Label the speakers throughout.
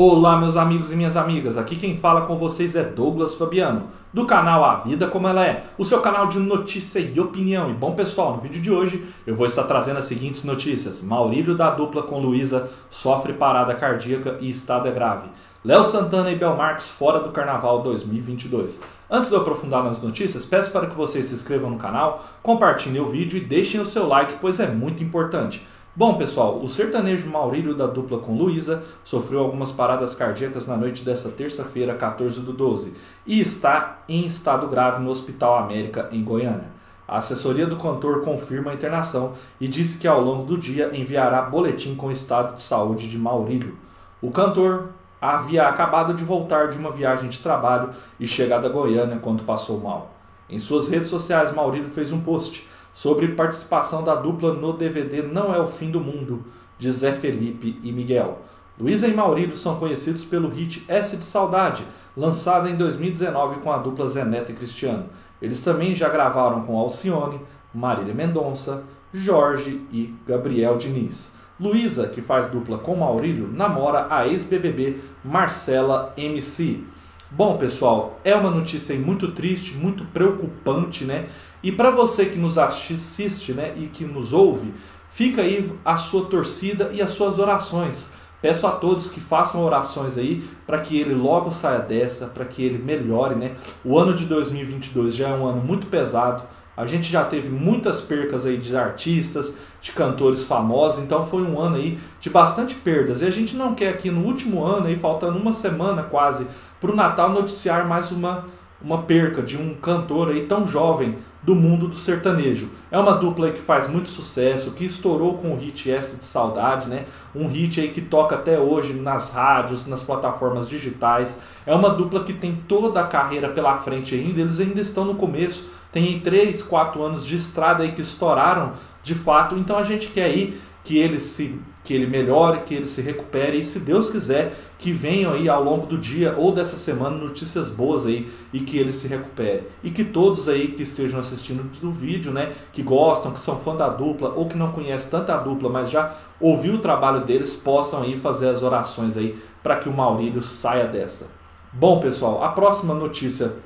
Speaker 1: Olá, meus amigos e minhas amigas. Aqui quem fala com vocês é Douglas Fabiano, do canal A Vida Como Ela É, o seu canal de notícia e opinião. E bom, pessoal, no vídeo de hoje eu vou estar trazendo as seguintes notícias: Maurílio da dupla com Luísa sofre parada cardíaca e estado é grave. Léo Santana e Bel Marques fora do Carnaval 2022. Antes de eu aprofundar nas notícias, peço para que vocês se inscrevam no canal, compartilhem o vídeo e deixem o seu like, pois é muito importante. Bom, pessoal, o sertanejo Maurílio da dupla com Luísa sofreu algumas paradas cardíacas na noite desta terça-feira, 14 do 12, e está em estado grave no Hospital América, em Goiânia. A assessoria do cantor confirma a internação e disse que ao longo do dia enviará boletim com o estado de saúde de Maurílio. O cantor havia acabado de voltar de uma viagem de trabalho e chegado a Goiânia quando passou mal. Em suas redes sociais, Maurílio fez um post sobre participação da dupla no DVD Não é o Fim do Mundo, de Zé Felipe e Miguel. Luísa e Maurílio são conhecidos pelo hit S de Saudade, lançado em 2019 com a dupla Zé Neto e Cristiano. Eles também já gravaram com Alcione, Marília Mendonça, Jorge e Gabriel Diniz. Luísa, que faz dupla com Maurílio, namora a ex-BBB Marcela MC. Bom, pessoal, é uma notícia muito triste, muito preocupante, né? E para você que nos assiste, né, e que nos ouve, fica aí a sua torcida e as suas orações. Peço a todos que façam orações aí para que ele logo saia dessa, para que ele melhore, né? O ano de 2022 já é um ano muito pesado. A gente já teve muitas percas aí de artistas, de cantores famosos, então foi um ano aí de bastante perdas. E a gente não quer aqui no último ano aí, faltando uma semana quase para o Natal, noticiar mais uma uma perca de um cantor aí tão jovem do mundo do sertanejo. É uma dupla que faz muito sucesso, que estourou com o hit S de Saudade, né? Um hit aí que toca até hoje nas rádios, nas plataformas digitais. É uma dupla que tem toda a carreira pela frente ainda, eles ainda estão no começo. Tem 3, 4 anos de estrada aí que estouraram de fato, então a gente quer aí que ele se que ele melhore, que ele se recupere e se Deus quiser que venham aí ao longo do dia ou dessa semana notícias boas aí e que ele se recupere. E que todos aí que estejam assistindo o vídeo, né, que gostam, que são fã da dupla ou que não conhecem tanto a dupla, mas já ouviu o trabalho deles, possam aí fazer as orações aí para que o Maurílio saia dessa. Bom, pessoal, a próxima notícia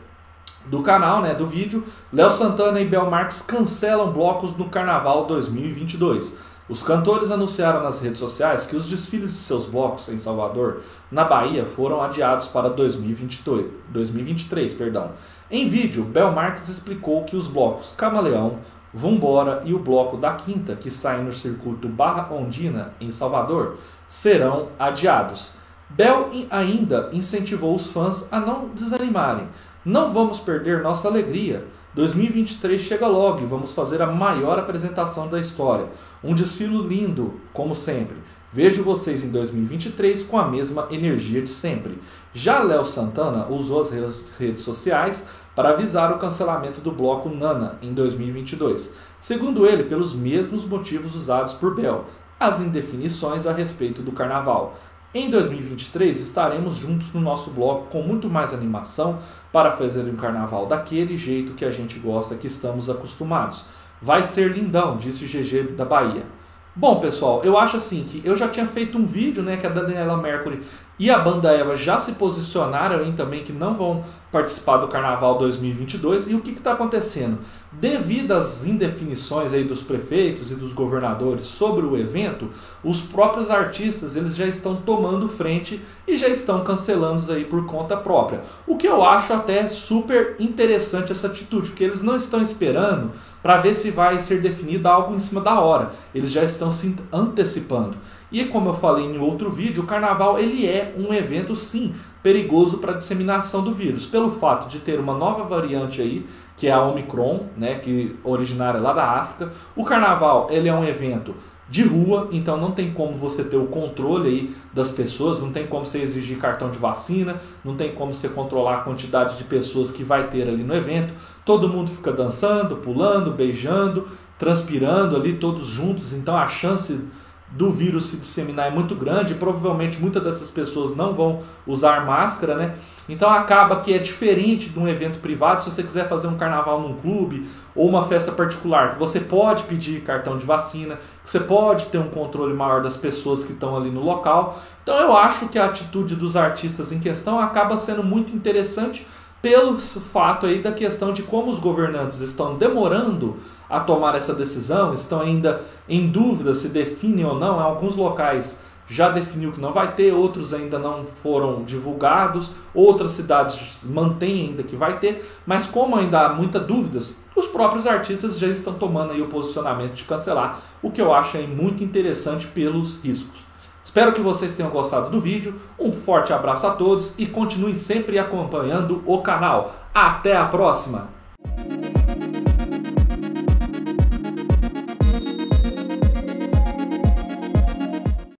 Speaker 1: do canal, né, do vídeo, Léo Santana e Bel Marques cancelam blocos no Carnaval 2022. Os cantores anunciaram nas redes sociais que os desfiles de seus blocos em Salvador, na Bahia, foram adiados para 2022, 2023. Perdão. Em vídeo, Bel Marques explicou que os blocos Camaleão, Vambora e o bloco da Quinta, que saem no circuito Barra Ondina, em Salvador, serão adiados. Bel ainda incentivou os fãs a não desanimarem. Não vamos perder nossa alegria. 2023 chega logo e vamos fazer a maior apresentação da história. Um desfile lindo, como sempre. Vejo vocês em 2023 com a mesma energia de sempre. Já Léo Santana usou as redes sociais para avisar o cancelamento do bloco Nana em 2022. Segundo ele, pelos mesmos motivos usados por Bel, as indefinições a respeito do carnaval. Em 2023 estaremos juntos no nosso bloco com muito mais animação para fazer um carnaval daquele jeito que a gente gosta, que estamos acostumados. Vai ser lindão, disse GG da Bahia. Bom, pessoal, eu acho assim que eu já tinha feito um vídeo, né, que a Daniela Mercury e a banda Eva já se posicionaram aí também que não vão participar do Carnaval 2022. E o que está acontecendo? Devido às indefinições aí dos prefeitos e dos governadores sobre o evento, os próprios artistas eles já estão tomando frente e já estão cancelando aí por conta própria. O que eu acho até super interessante essa atitude, porque eles não estão esperando para ver se vai ser definido algo em cima da hora. Eles já estão se antecipando. E como eu falei em outro vídeo, o carnaval ele é um evento sim perigoso para a disseminação do vírus, pelo fato de ter uma nova variante aí, que é a Omicron, né, que originária lá da África. O carnaval ele é um evento de rua, então não tem como você ter o controle aí das pessoas, não tem como você exigir cartão de vacina, não tem como você controlar a quantidade de pessoas que vai ter ali no evento. Todo mundo fica dançando, pulando, beijando, transpirando ali todos juntos, então a chance do vírus se disseminar é muito grande, provavelmente muitas dessas pessoas não vão usar máscara, né? Então acaba que é diferente de um evento privado, se você quiser fazer um carnaval num clube ou uma festa particular, você pode pedir cartão de vacina, você pode ter um controle maior das pessoas que estão ali no local. Então eu acho que a atitude dos artistas em questão acaba sendo muito interessante pelo fato aí da questão de como os governantes estão demorando a tomar essa decisão, estão ainda em dúvida se definem ou não. Em alguns locais já definiu que não vai ter, outros ainda não foram divulgados, outras cidades mantêm ainda que vai ter, mas como ainda há muitas dúvidas, os próprios artistas já estão tomando aí o posicionamento de cancelar, o que eu acho aí muito interessante pelos riscos. Espero que vocês tenham gostado do vídeo. Um forte abraço a todos e continuem sempre acompanhando o canal. Até a próxima!